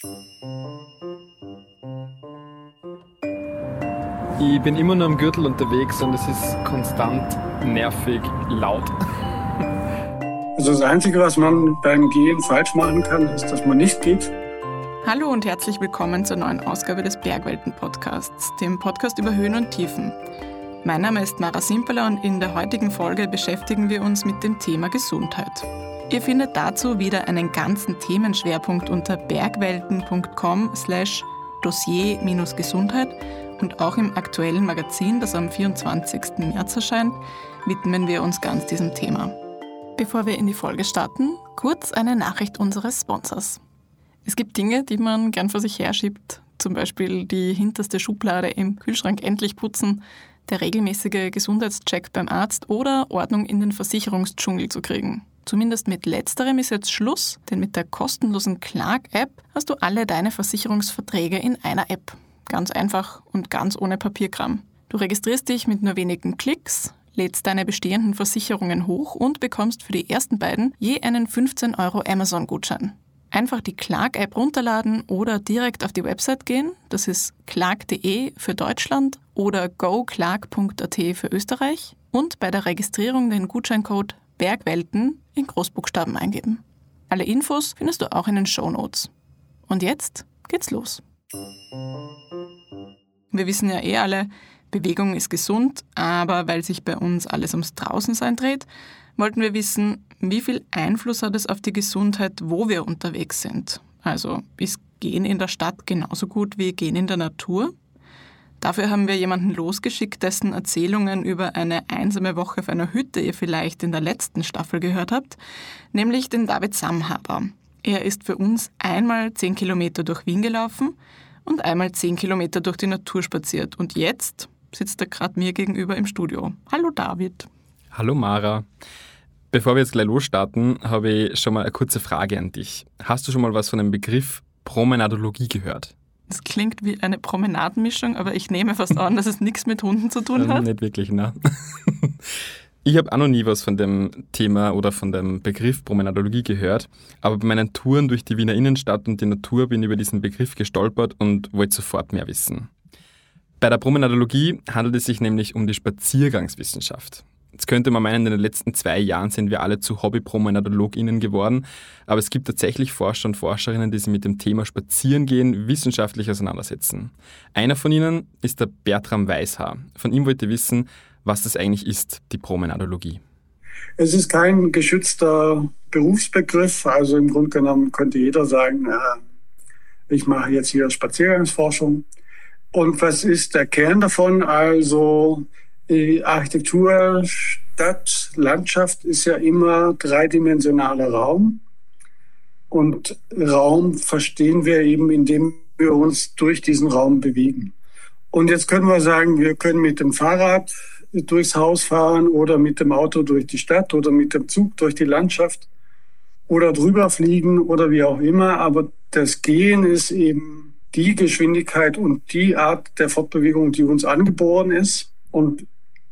Ich bin immer nur am Gürtel unterwegs und es ist konstant nervig laut. Also das Einzige, was man beim Gehen falsch machen kann, ist, dass man nicht geht. Hallo und herzlich willkommen zur neuen Ausgabe des Bergwelten-Podcasts, dem Podcast über Höhen und Tiefen. Mein Name ist Mara Simpeler und in der heutigen Folge beschäftigen wir uns mit dem Thema Gesundheit. Ihr findet dazu wieder einen ganzen Themenschwerpunkt unter bergwelten.com slash dossier-gesundheit und auch im aktuellen Magazin, das am 24. März erscheint, widmen wir uns ganz diesem Thema. Bevor wir in die Folge starten, kurz eine Nachricht unseres Sponsors. Es gibt Dinge, die man gern vor sich herschiebt, zum Beispiel die hinterste Schublade im Kühlschrank endlich putzen, der regelmäßige Gesundheitscheck beim Arzt oder Ordnung in den Versicherungsdschungel zu kriegen. Zumindest mit letzterem ist jetzt Schluss, denn mit der kostenlosen Clark-App hast du alle deine Versicherungsverträge in einer App. Ganz einfach und ganz ohne Papierkram. Du registrierst dich mit nur wenigen Klicks, lädst deine bestehenden Versicherungen hoch und bekommst für die ersten beiden je einen 15 Euro Amazon-Gutschein. Einfach die Clark-App runterladen oder direkt auf die Website gehen. Das ist clark.de für Deutschland oder goclark.at für Österreich und bei der Registrierung den Gutscheincode Bergwelten in Großbuchstaben eingeben. Alle Infos findest du auch in den Show Notes. Und jetzt geht's los. Wir wissen ja eh alle, Bewegung ist gesund, aber weil sich bei uns alles ums Draußensein dreht, wollten wir wissen, wie viel Einfluss hat es auf die Gesundheit, wo wir unterwegs sind. Also ist Gehen in der Stadt genauso gut wie Gehen in der Natur? Dafür haben wir jemanden losgeschickt, dessen Erzählungen über eine einsame Woche auf einer Hütte ihr vielleicht in der letzten Staffel gehört habt, nämlich den David Samhaber. Er ist für uns einmal zehn Kilometer durch Wien gelaufen und einmal zehn Kilometer durch die Natur spaziert. Und jetzt sitzt er gerade mir gegenüber im Studio. Hallo David. Hallo Mara. Bevor wir jetzt gleich losstarten, habe ich schon mal eine kurze Frage an dich. Hast du schon mal was von dem Begriff Promenadologie gehört? Das klingt wie eine Promenadenmischung, aber ich nehme fast an, dass es nichts mit Hunden zu tun hat. Nicht wirklich, ne? Ich habe auch noch nie was von dem Thema oder von dem Begriff Promenadologie gehört, aber bei meinen Touren durch die Wiener Innenstadt und die Natur bin ich über diesen Begriff gestolpert und wollte sofort mehr wissen. Bei der Promenadologie handelt es sich nämlich um die Spaziergangswissenschaft. Jetzt könnte man meinen, in den letzten zwei Jahren sind wir alle zu Hobby-PromenadologInnen geworden, aber es gibt tatsächlich Forscher und Forscherinnen, die sich mit dem Thema Spazierengehen wissenschaftlich auseinandersetzen. Einer von ihnen ist der Bertram Weishaar. Von ihm wollte ich wissen, was das eigentlich ist, die Promenadologie. Es ist kein geschützter Berufsbegriff. Also im Grunde genommen könnte jeder sagen, äh, ich mache jetzt hier Spaziergangsforschung. Und was ist der Kern davon? Also Architektur, Stadt, Landschaft ist ja immer dreidimensionaler Raum. Und Raum verstehen wir eben, indem wir uns durch diesen Raum bewegen. Und jetzt können wir sagen, wir können mit dem Fahrrad durchs Haus fahren oder mit dem Auto durch die Stadt oder mit dem Zug durch die Landschaft oder drüber fliegen oder wie auch immer. Aber das Gehen ist eben die Geschwindigkeit und die Art der Fortbewegung, die uns angeboren ist. Und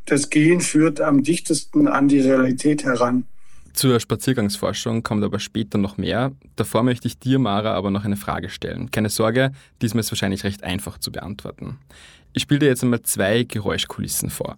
das Gehen führt am dichtesten an die Realität heran. Zur Spaziergangsforschung kommt aber später noch mehr. Davor möchte ich dir, Mara, aber noch eine Frage stellen. Keine Sorge, diesmal ist wahrscheinlich recht einfach zu beantworten. Ich spiele dir jetzt einmal zwei Geräuschkulissen vor.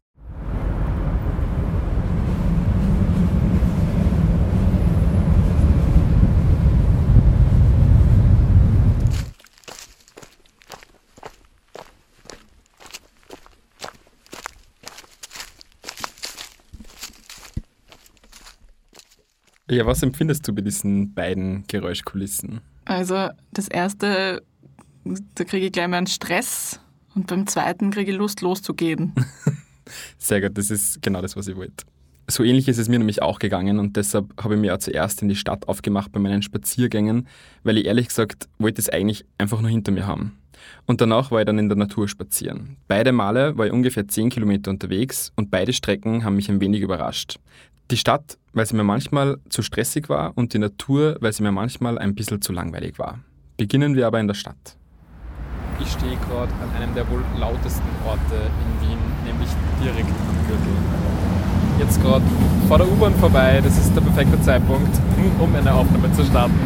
Ja, was empfindest du bei diesen beiden Geräuschkulissen? Also das erste, da kriege ich gleich mal einen Stress und beim zweiten kriege ich Lust loszugehen. Sehr gut, das ist genau das, was ich wollte. So ähnlich ist es mir nämlich auch gegangen und deshalb habe ich mir auch zuerst in die Stadt aufgemacht bei meinen Spaziergängen, weil ich ehrlich gesagt wollte es eigentlich einfach nur hinter mir haben. Und danach war ich dann in der Natur spazieren. Beide Male war ich ungefähr 10 Kilometer unterwegs und beide Strecken haben mich ein wenig überrascht. Die Stadt, weil sie mir manchmal zu stressig war und die Natur, weil sie mir manchmal ein bisschen zu langweilig war. Beginnen wir aber in der Stadt. Ich stehe gerade an einem der wohl lautesten Orte in Wien, nämlich direkt am Gürtel. Jetzt gerade vor der U-Bahn vorbei, das ist der perfekte Zeitpunkt, um eine Aufnahme zu starten.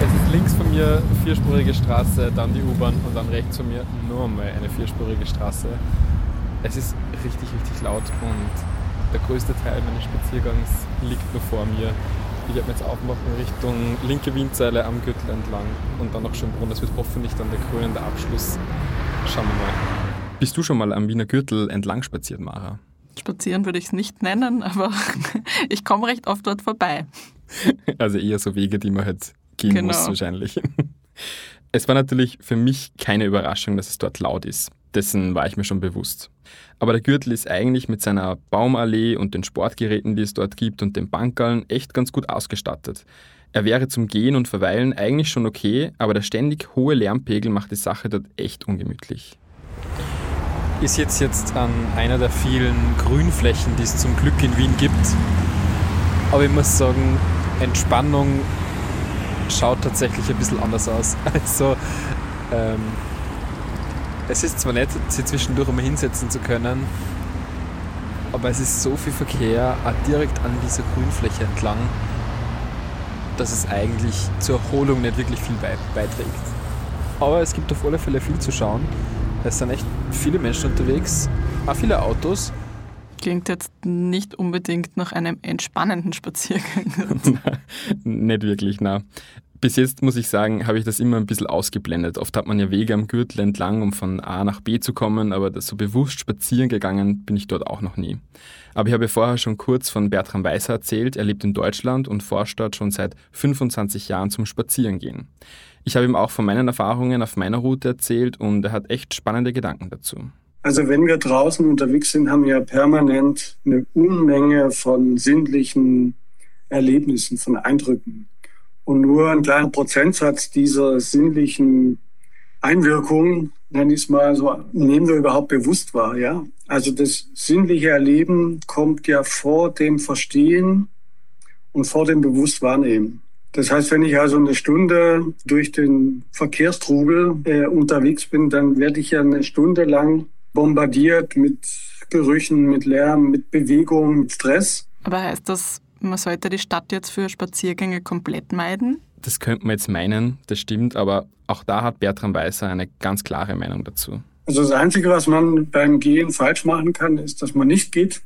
Es ist links von mir vierspurige Straße, dann die U-Bahn und dann rechts von mir nur einmal eine vierspurige Straße. Es ist richtig, richtig laut und der größte Teil meines Spaziergangs liegt nur vor mir. Ich werde mir jetzt aufmachen Richtung linke Windseile am Gürtel entlang und dann nach Schönbrunn. Das wird hoffentlich dann der krönende Abschluss. Schauen wir mal. Bist du schon mal am Wiener Gürtel entlang spaziert, Mara? Spazieren würde ich es nicht nennen, aber ich komme recht oft dort vorbei. Also eher so Wege, die man halt gehen Genau. muss wahrscheinlich. Es war natürlich für mich keine Überraschung, dass es dort laut ist. Dessen war ich mir schon bewusst. Aber der Gürtel ist eigentlich mit seiner Baumallee und den Sportgeräten, die es dort gibt und den Bankerln echt ganz gut ausgestattet. Er wäre zum Gehen und Verweilen eigentlich schon okay, aber der ständig hohe Lärmpegel macht die Sache dort echt ungemütlich. Ich sitze jetzt an einer der vielen Grünflächen, die es zum Glück in Wien gibt. Aber ich muss sagen, Entspannung schaut tatsächlich ein bisschen anders aus. Also, ähm, es ist zwar nett, sich zwischendurch mal hinsetzen zu können, aber es ist so viel Verkehr auch direkt an dieser Grünfläche entlang, dass es eigentlich zur Erholung nicht wirklich viel bei- beiträgt. Aber es gibt auf alle Fälle viel zu schauen. Es sind echt viele Menschen unterwegs, auch viele Autos. Klingt jetzt nicht unbedingt nach einem entspannenden Spaziergang. Nicht wirklich, na. Bis jetzt muss ich sagen, habe ich das immer ein bisschen ausgeblendet. Oft hat man ja Wege am Gürtel entlang, um von A nach B zu kommen, aber so bewusst spazieren gegangen bin ich dort auch noch nie. Aber ich habe vorher schon kurz von Bertram Weißer erzählt. Er lebt in Deutschland und forscht dort schon seit 25 Jahren zum Spazierengehen. Ich habe ihm auch von meinen Erfahrungen auf meiner Route erzählt und er hat echt spannende Gedanken dazu. Also wenn wir draußen unterwegs sind, haben wir permanent eine Unmenge von sinnlichen Erlebnissen, von Eindrücken. Und nur ein kleiner Prozentsatz dieser sinnlichen Einwirkungen, nenne ich es mal so, nehmen wir überhaupt bewusst wahr. Ja? Also das sinnliche Erleben kommt ja vor dem Verstehen und vor dem Bewusstwahrnehmen. Das heißt, wenn ich also eine Stunde durch den Verkehrstrubel äh, unterwegs bin, dann werde ich ja eine Stunde lang bombardiert mit Gerüchen, mit Lärm, mit Bewegung, mit Stress. Aber heißt das, man sollte die Stadt jetzt für Spaziergänge komplett meiden? Das könnte man jetzt meinen, das stimmt, aber auch da hat Bertram Weißer eine ganz klare Meinung dazu. Also das Einzige, was man beim Gehen falsch machen kann, ist, dass man nicht geht.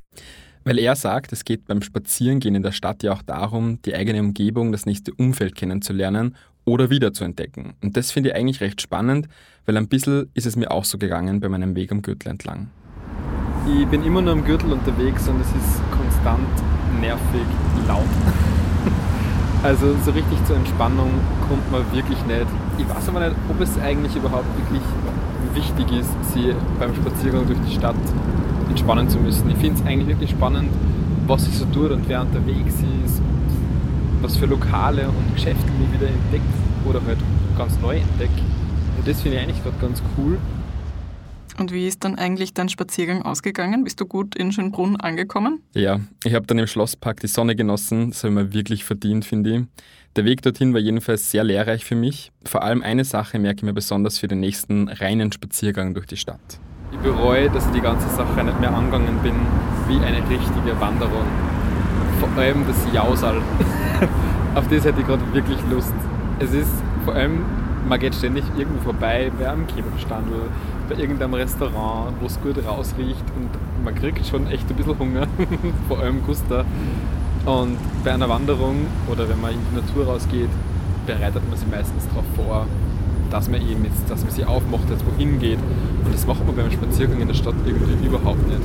Weil er sagt, es geht beim Spazierengehen in der Stadt ja auch darum, die eigene Umgebung, das nächste Umfeld kennenzulernen oder wiederzuentdecken. Und das finde ich eigentlich recht spannend, weil ein bisschen ist es mir auch so gegangen bei meinem Weg am Gürtel entlang. Ich bin immer nur am Gürtel unterwegs und es ist konstant nervig laut. Also so richtig zur Entspannung kommt man wirklich nicht. Ich weiß aber nicht, ob es eigentlich überhaupt wirklich wichtig ist, sie beim Spaziergang durch die Stadt entspannen zu müssen. Ich finde es eigentlich wirklich spannend, was sich so tut und wer unterwegs ist und was für Lokale und Geschäfte ich wieder entdeckt oder halt ganz neu entdecke. Und das finde ich eigentlich gerade ganz cool. Und wie ist dann eigentlich dein Spaziergang ausgegangen? Bist du gut in Schönbrunn angekommen? Ja, ich habe dann im Schlosspark die Sonne genossen, das habe ich mir wirklich verdient, finde ich. Der Weg dorthin war jedenfalls sehr lehrreich für mich. Vor allem eine Sache merke ich mir besonders für den nächsten reinen Spaziergang durch die Stadt. Ich bereue, dass ich die ganze Sache nicht mehr angegangen bin wie eine richtige Wanderung. Vor allem das Jausal. Auf das hätte ich gerade wirklich Lust. Es ist vor allem, man geht ständig irgendwo vorbei, bei einem Kebabstandel, bei irgendeinem Restaurant, wo es gut rausriecht und man kriegt schon echt ein bisschen Hunger, vor allem Gusta. Und bei einer Wanderung oder wenn man in die Natur rausgeht, bereitet man sich meistens darauf vor, dass man eben jetzt, dass man sich aufmacht, jetzt wohin geht. Und das macht man beim Spaziergang in der Stadt irgendwie überhaupt nicht.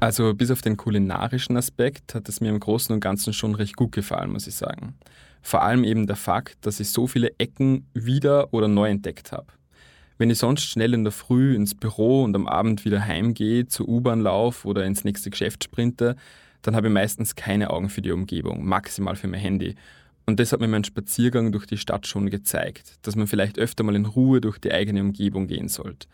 Also bis auf den kulinarischen Aspekt hat es mir im Großen und Ganzen schon recht gut gefallen, muss ich sagen. Vor allem eben der Fakt, dass ich so viele Ecken wieder oder neu entdeckt habe. Wenn ich sonst schnell in der Früh ins Büro und am Abend wieder heimgehe, zur U-Bahn laufe oder ins nächste Geschäft sprinte, dann habe ich meistens keine Augen für die Umgebung, maximal für mein Handy. Und das hat mir mein Spaziergang durch die Stadt schon gezeigt, dass man vielleicht öfter mal in Ruhe durch die eigene Umgebung gehen sollte.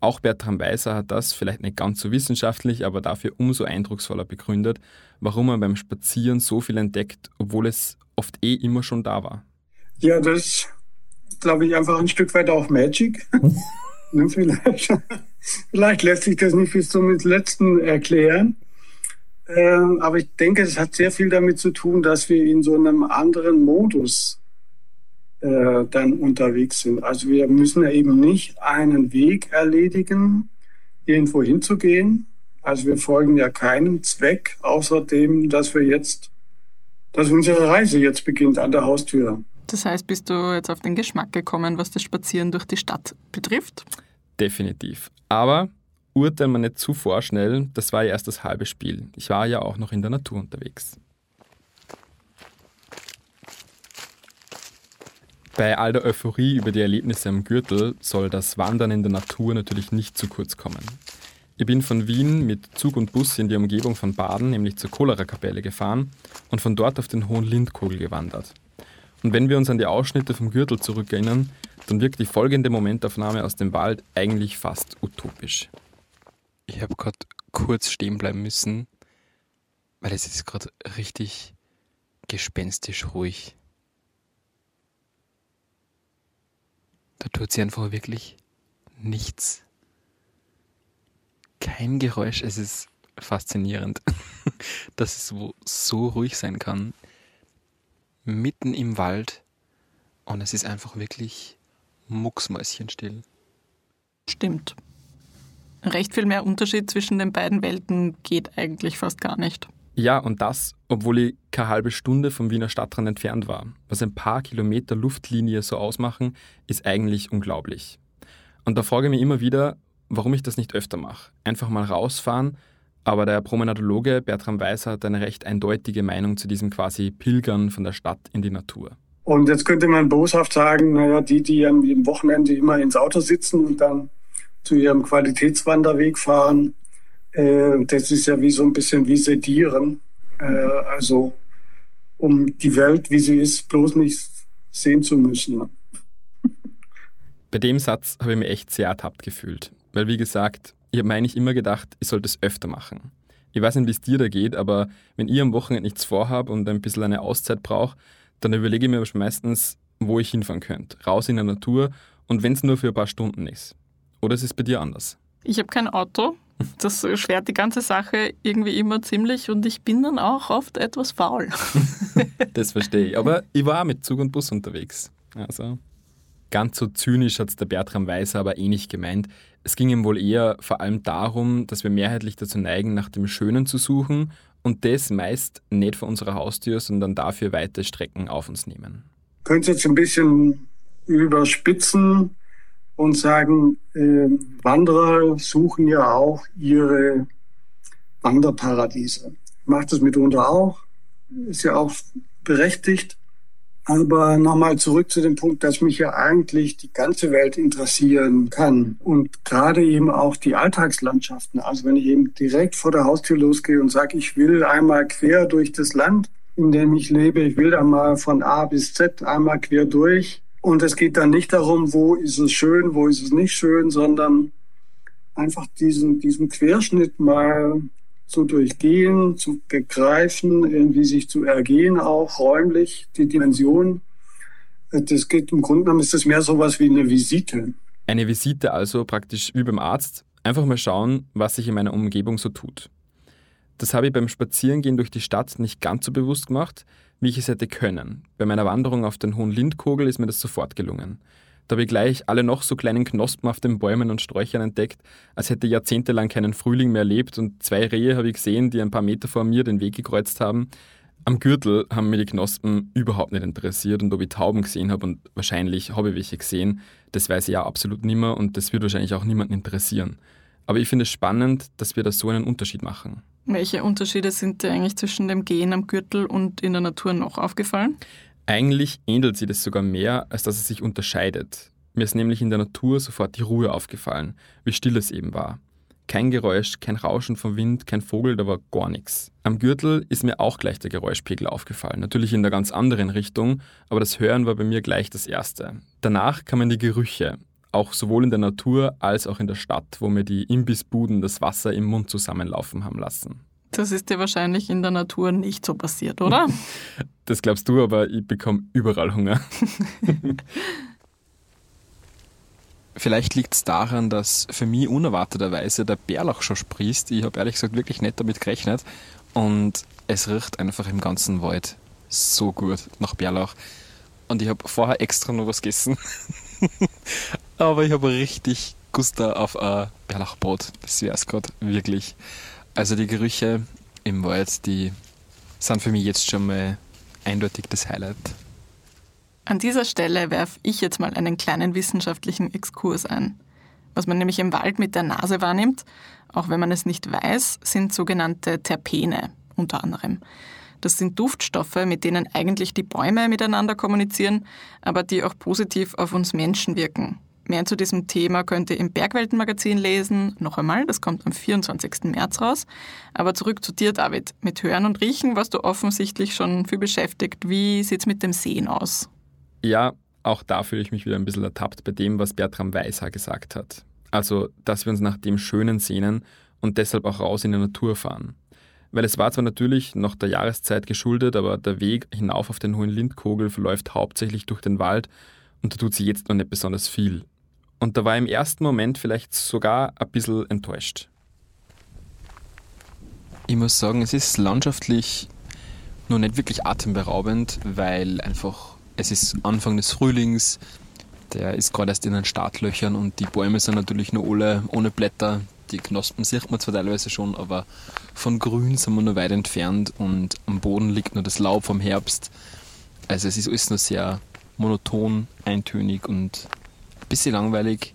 Auch Bertram Weißer hat das, vielleicht nicht ganz so wissenschaftlich, aber dafür umso eindrucksvoller begründet, warum man beim Spazieren so viel entdeckt, obwohl es oft eh immer schon da war. Ja, das glaube ich, einfach ein Stück weit auch Magic. Ne, vielleicht, vielleicht lässt sich das nicht bis zum letzten erklären. Ähm, aber ich denke, es hat sehr viel damit zu tun, dass wir in so einem anderen Modus äh, dann unterwegs sind. Also wir müssen eben nicht einen Weg erledigen, irgendwo hinzugehen. Also wir folgen ja keinem Zweck, außer dem, dass wir jetzt, dass unsere Reise jetzt beginnt an der Haustür. Das heißt, bist du jetzt auf den Geschmack gekommen, was das Spazieren durch die Stadt betrifft? Definitiv. Aber urteilen wir nicht zu vorschnell, das war ja erst das halbe Spiel. Ich war ja auch noch in der Natur unterwegs. Bei all der Euphorie über die Erlebnisse am Gürtel soll das Wandern in der Natur natürlich nicht zu kurz kommen. Ich bin von Wien mit Zug und Bus in die Umgebung von Baden, nämlich zur Cholera-Kapelle gefahren und von dort auf den Hohen Lindkogel gewandert. Und wenn wir uns an die Ausschnitte vom Gürtel zurückerinnern, dann wirkt die folgende Momentaufnahme aus dem Wald eigentlich fast utopisch. Ich habe gerade kurz stehen bleiben müssen, weil es ist gerade richtig gespenstisch ruhig. Da tut sie einfach wirklich nichts. Kein Geräusch. Es ist faszinierend, dass es so ruhig sein kann. Mitten im Wald. Und es ist einfach wirklich mucksmäuschenstill. Stimmt. Recht viel mehr Unterschied zwischen den beiden Welten geht eigentlich fast gar nicht. Ja, und das, obwohl ich keine halbe Stunde vom Wiener Stadtrand entfernt war. Was ein paar Kilometer Luftlinie so ausmachen, ist eigentlich unglaublich. Und da frage ich mich immer wieder, warum ich das nicht öfter mache. Einfach mal rausfahren, aber der Promenadologe Bertram Weiser hat eine recht eindeutige Meinung zu diesem quasi Pilgern von der Stadt in die Natur. Und jetzt könnte man boshaft sagen, naja, die, die am Wochenende immer ins Auto sitzen und dann zu ihrem Qualitätswanderweg fahren, äh, das ist ja wie so ein bisschen wie Sedieren. Äh, also um die Welt, wie sie ist, bloß nicht sehen zu müssen. Bei dem Satz habe ich mich echt sehr ertappt gefühlt. Weil, wie gesagt, ich habe mir eigentlich immer gedacht, ich sollte es öfter machen. Ich weiß nicht, wie es dir da geht, aber wenn ich am Wochenende nichts vorhabe und ein bisschen eine Auszeit brauche, dann überlege ich mir meistens, wo ich hinfahren könnte. Raus in der Natur und wenn es nur für ein paar Stunden ist. Oder ist es bei dir anders? Ich habe kein Auto, das schwert die ganze Sache irgendwie immer ziemlich und ich bin dann auch oft etwas faul. das verstehe ich. Aber ich war mit Zug und Bus unterwegs. Also ganz so zynisch hat es der Bertram Weiser aber eh nicht gemeint. Es ging ihm wohl eher vor allem darum, dass wir mehrheitlich dazu neigen, nach dem Schönen zu suchen und das meist nicht vor unserer Haustür, sondern dafür weite Strecken auf uns nehmen. Könnt jetzt ein bisschen überspitzen und sagen, äh, Wanderer suchen ja auch ihre Wanderparadiese. Macht es mitunter auch, ist ja auch berechtigt. Aber nochmal zurück zu dem Punkt, dass mich ja eigentlich die ganze Welt interessieren kann und gerade eben auch die Alltagslandschaften. Also wenn ich eben direkt vor der Haustür losgehe und sage, ich will einmal quer durch das Land, in dem ich lebe, ich will einmal von A bis Z einmal quer durch, und es geht dann nicht darum, wo ist es schön, wo ist es nicht schön, sondern einfach diesen, diesen Querschnitt mal zu durchgehen, zu begreifen, irgendwie sich zu ergehen, auch räumlich, die Dimension. Das geht im Grunde genommen ist das mehr sowas wie eine Visite. Eine Visite also praktisch wie beim Arzt. Einfach mal schauen, was sich in meiner Umgebung so tut. Das habe ich beim Spazierengehen durch die Stadt nicht ganz so bewusst gemacht, wie ich es hätte können. Bei meiner Wanderung auf den Hohen Lindkogel ist mir das sofort gelungen. Da habe ich gleich alle noch so kleinen Knospen auf den Bäumen und Sträuchern entdeckt, als hätte jahrzehntelang keinen Frühling mehr erlebt und zwei Rehe habe ich gesehen, die ein paar Meter vor mir den Weg gekreuzt haben. Am Gürtel haben mir die Knospen überhaupt nicht interessiert und ob ich Tauben gesehen habe und wahrscheinlich habe ich welche gesehen, das weiß ich ja absolut nicht mehr und das wird wahrscheinlich auch niemanden interessieren. Aber ich finde es spannend, dass wir da so einen Unterschied machen. Welche Unterschiede sind dir eigentlich zwischen dem Gehen am Gürtel und in der Natur noch aufgefallen? Eigentlich ähnelt sie das sogar mehr, als dass es sich unterscheidet. Mir ist nämlich in der Natur sofort die Ruhe aufgefallen, wie still es eben war. Kein Geräusch, kein Rauschen vom Wind, kein Vogel, da war gar nichts. Am Gürtel ist mir auch gleich der Geräuschpegel aufgefallen. Natürlich in der ganz anderen Richtung, aber das Hören war bei mir gleich das Erste. Danach kamen die Gerüche auch sowohl in der Natur als auch in der Stadt, wo mir die Imbissbuden das Wasser im Mund zusammenlaufen haben lassen. Das ist dir wahrscheinlich in der Natur nicht so passiert, oder? Das glaubst du, aber ich bekomme überall Hunger. Vielleicht liegt es daran, dass für mich unerwarteterweise der Bärlauch schon sprießt. Ich habe ehrlich gesagt wirklich nicht damit gerechnet. Und es riecht einfach im ganzen Wald so gut nach Bärlauch. und ich habe vorher extra noch was gegessen. Aber ich habe richtig Gusta auf ein Bärlauchbrot. Das wäre es gerade wirklich. Also die Gerüche im Wald, die sind für mich jetzt schon mal eindeutig das Highlight. An dieser Stelle werfe ich jetzt mal einen kleinen wissenschaftlichen Exkurs ein. Was man nämlich im Wald mit der Nase wahrnimmt, auch wenn man es nicht weiß, sind sogenannte Terpene unter anderem. Das sind Duftstoffe, mit denen eigentlich die Bäume miteinander kommunizieren, aber die auch positiv auf uns Menschen wirken. Mehr zu diesem Thema könnt ihr im Bergweltenmagazin lesen. Noch einmal, das kommt am 24. März raus. Aber zurück zu dir, David. Mit Hören und Riechen warst du offensichtlich schon viel beschäftigt. Wie sieht es mit dem Sehen aus? Ja, auch da fühle ich mich wieder ein bisschen ertappt bei dem, was Bertram Weiser gesagt hat. Also, dass wir uns nach dem Schönen sehnen und deshalb auch raus in die Natur fahren. Weil es war zwar natürlich noch der Jahreszeit geschuldet, aber der Weg hinauf auf den Hohen Lindkogel verläuft hauptsächlich durch den Wald und da tut sie jetzt noch nicht besonders viel. Und da war im ersten Moment vielleicht sogar ein bisschen enttäuscht. Ich muss sagen, es ist landschaftlich noch nicht wirklich atemberaubend, weil einfach es ist Anfang des Frühlings, der ist gerade erst in den Startlöchern und die Bäume sind natürlich nur alle ohne Blätter. Die Knospen sieht man zwar teilweise schon, aber von grün sind wir noch weit entfernt und am Boden liegt nur das Laub vom Herbst. Also es ist alles noch sehr monoton, eintönig und bisschen langweilig.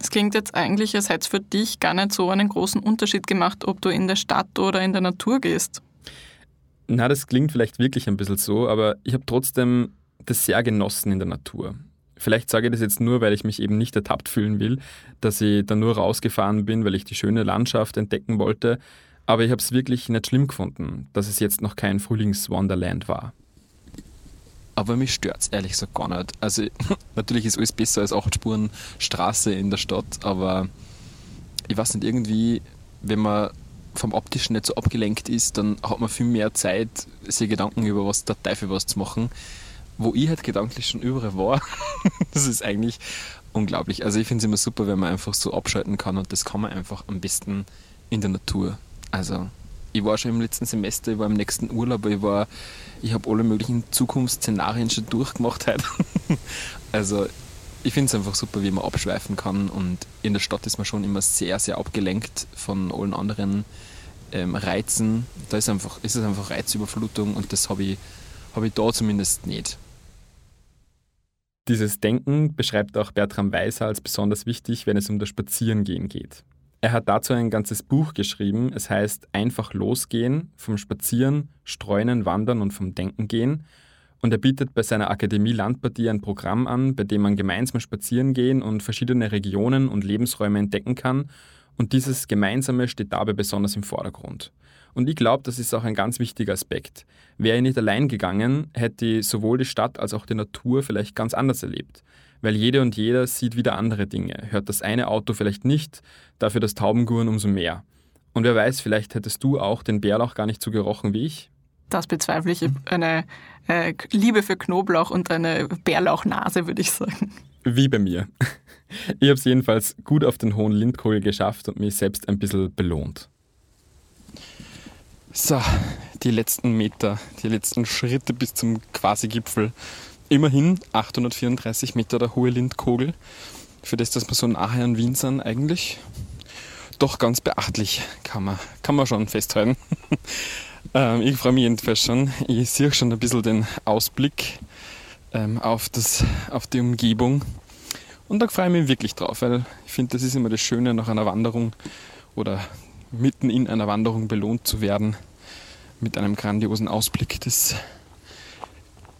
Es klingt jetzt eigentlich, als hätte es für dich gar nicht so einen großen Unterschied gemacht, ob du in der Stadt oder in der Natur gehst. Na, das klingt vielleicht wirklich ein bisschen so, aber ich habe trotzdem das sehr genossen in der Natur. Vielleicht sage ich das jetzt nur, weil ich mich eben nicht ertappt fühlen will, dass ich da nur rausgefahren bin, weil ich die schöne Landschaft entdecken wollte. Aber ich habe es wirklich nicht schlimm gefunden, dass es jetzt noch kein Frühlingswonderland war. Aber mich stört es ehrlich gesagt gar nicht. Also natürlich ist alles besser als acht Spuren Straße in der Stadt, aber ich weiß nicht, irgendwie, wenn man vom Optischen nicht so abgelenkt ist, dann hat man viel mehr Zeit, sich Gedanken über was der Teufel was zu machen. Wo ich halt gedanklich schon überall war, das ist eigentlich unglaublich. Also ich finde es immer super, wenn man einfach so abschalten kann und das kann man einfach am besten in der Natur. Also ich war schon im letzten Semester, ich war im nächsten Urlaub, ich war, ich habe alle möglichen Zukunftsszenarien schon durchgemacht heute. also ich finde es einfach super, wie man abschweifen kann und in der Stadt ist man schon immer sehr, sehr abgelenkt von allen anderen ähm, Reizen. Da ist, einfach, ist es einfach Reizüberflutung und das habe ich, hab ich da zumindest nicht. Dieses Denken beschreibt auch Bertram Weiser als besonders wichtig, wenn es um das Spazierengehen geht. Er hat dazu ein ganzes Buch geschrieben. Es heißt Einfach losgehen, vom Spazieren, Streunen, Wandern und vom Denken gehen. Und er bietet bei seiner Akademie Landpartie ein Programm an, bei dem man gemeinsam spazieren gehen und verschiedene Regionen und Lebensräume entdecken kann. Und dieses Gemeinsame steht dabei besonders im Vordergrund. Und ich glaube, das ist auch ein ganz wichtiger Aspekt. Wäre ich nicht allein gegangen, hätte ich sowohl die Stadt als auch die Natur vielleicht ganz anders erlebt weil jede und jeder sieht wieder andere Dinge, hört das eine Auto vielleicht nicht, dafür das Taubenguren umso mehr. Und wer weiß, vielleicht hättest du auch den Bärlauch gar nicht so gerochen wie ich. Das bezweifle ich. Eine äh, Liebe für Knoblauch und eine Bärlauchnase, würde ich sagen. Wie bei mir. Ich habe es jedenfalls gut auf den hohen Lindkogel geschafft und mich selbst ein bisschen belohnt. So, die letzten Meter, die letzten Schritte bis zum Quasi-Gipfel. Immerhin 834 Meter der hohe Lindkogel. Für das, dass wir so nachher in Wien sind, eigentlich doch ganz beachtlich, kann man, kann man schon festhalten. ähm, ich freue mich jedenfalls schon. Ich sehe schon ein bisschen den Ausblick ähm, auf, das, auf die Umgebung. Und da freue ich mich wirklich drauf, weil ich finde, das ist immer das Schöne nach einer Wanderung oder mitten in einer Wanderung belohnt zu werden mit einem grandiosen Ausblick. Das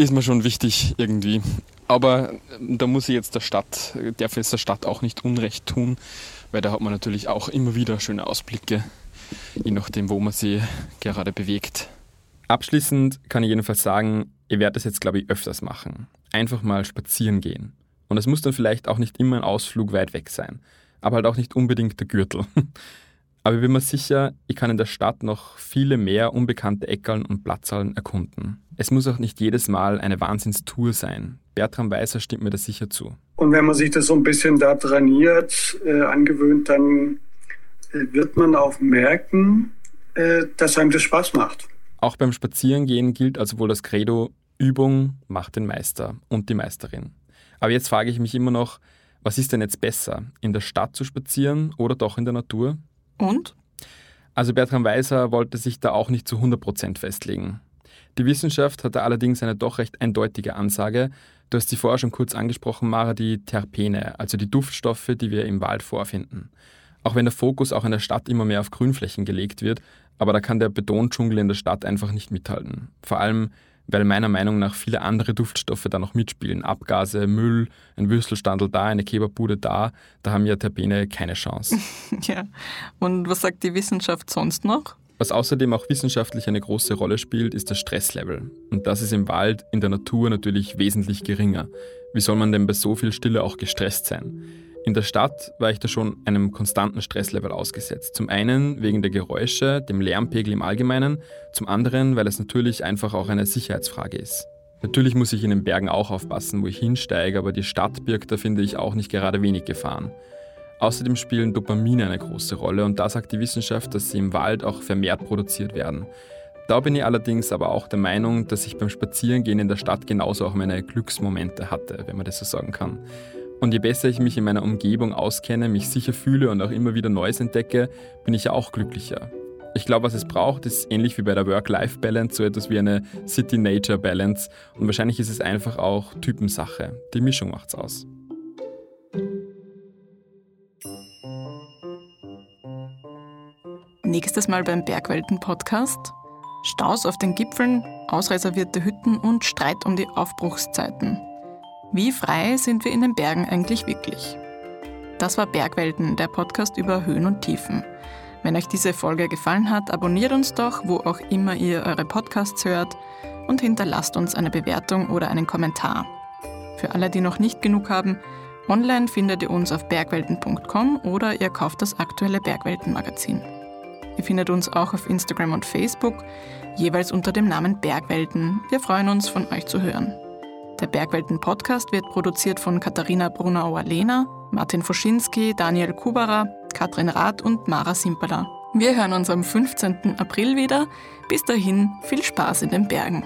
ist mir schon wichtig irgendwie. Aber da muss ich jetzt der Stadt, darf jetzt der Stadt auch nicht Unrecht tun, weil da hat man natürlich auch immer wieder schöne Ausblicke, je nachdem, wo man sich gerade bewegt. Abschließend kann ich jedenfalls sagen, ihr werdet das jetzt, glaube ich, öfters machen. Einfach mal spazieren gehen. Und es muss dann vielleicht auch nicht immer ein Ausflug weit weg sein, aber halt auch nicht unbedingt der Gürtel. Aber ich bin mir sicher, ich kann in der Stadt noch viele mehr unbekannte Eckerln und Platzhallen erkunden. Es muss auch nicht jedes Mal eine Wahnsinnstour sein. Bertram Weißer stimmt mir da sicher zu. Und wenn man sich das so ein bisschen da trainiert, äh, angewöhnt, dann äh, wird man auch merken, äh, dass einem das Spaß macht. Auch beim Spazierengehen gilt also wohl das Credo, Übung macht den Meister und die Meisterin. Aber jetzt frage ich mich immer noch, was ist denn jetzt besser, in der Stadt zu spazieren oder doch in der Natur? Und? Also Bertram Weiser wollte sich da auch nicht zu 100% festlegen. Die Wissenschaft hatte allerdings eine doch recht eindeutige Ansage. Du hast sie vorher schon kurz angesprochen, Mara, die Terpene, also die Duftstoffe, die wir im Wald vorfinden. Auch wenn der Fokus auch in der Stadt immer mehr auf Grünflächen gelegt wird, aber da kann der Betondschungel in der Stadt einfach nicht mithalten. Vor allem, weil meiner Meinung nach viele andere Duftstoffe da noch mitspielen. Abgase, Müll, ein Würstelstandel da, eine Kebabbude da, da haben ja Terpene keine Chance. ja, und was sagt die Wissenschaft sonst noch? Was außerdem auch wissenschaftlich eine große Rolle spielt, ist das Stresslevel. Und das ist im Wald, in der Natur natürlich wesentlich geringer. Wie soll man denn bei so viel Stille auch gestresst sein? In der Stadt war ich da schon einem konstanten Stresslevel ausgesetzt. Zum einen wegen der Geräusche, dem Lärmpegel im Allgemeinen, zum anderen, weil es natürlich einfach auch eine Sicherheitsfrage ist. Natürlich muss ich in den Bergen auch aufpassen, wo ich hinsteige, aber die Stadt birgt da finde ich auch nicht gerade wenig Gefahren. Außerdem spielen Dopamine eine große Rolle und da sagt die Wissenschaft, dass sie im Wald auch vermehrt produziert werden. Da bin ich allerdings aber auch der Meinung, dass ich beim Spazierengehen in der Stadt genauso auch meine Glücksmomente hatte, wenn man das so sagen kann. Und je besser ich mich in meiner Umgebung auskenne, mich sicher fühle und auch immer wieder Neues entdecke, bin ich ja auch glücklicher. Ich glaube, was es braucht, ist ähnlich wie bei der Work-Life-Balance so etwas wie eine City-Nature-Balance. Und wahrscheinlich ist es einfach auch Typensache. Die Mischung macht's aus. Nächstes Mal beim Bergwelten-Podcast. Staus auf den Gipfeln, ausreservierte Hütten und Streit um die Aufbruchszeiten. Wie frei sind wir in den Bergen eigentlich wirklich? Das war Bergwelten, der Podcast über Höhen und Tiefen. Wenn euch diese Folge gefallen hat, abonniert uns doch, wo auch immer ihr eure Podcasts hört und hinterlasst uns eine Bewertung oder einen Kommentar. Für alle, die noch nicht genug haben, online findet ihr uns auf bergwelten.com oder ihr kauft das aktuelle Bergwelten-Magazin. Ihr findet uns auch auf Instagram und Facebook, jeweils unter dem Namen Bergwelten. Wir freuen uns, von euch zu hören. Der Bergwelten-Podcast wird produziert von Katharina Brunauer-Lehner, Martin Foschinski, Daniel Kubara, Katrin Rath und Mara Simperler. Wir hören uns am 15. April wieder. Bis dahin viel Spaß in den Bergen.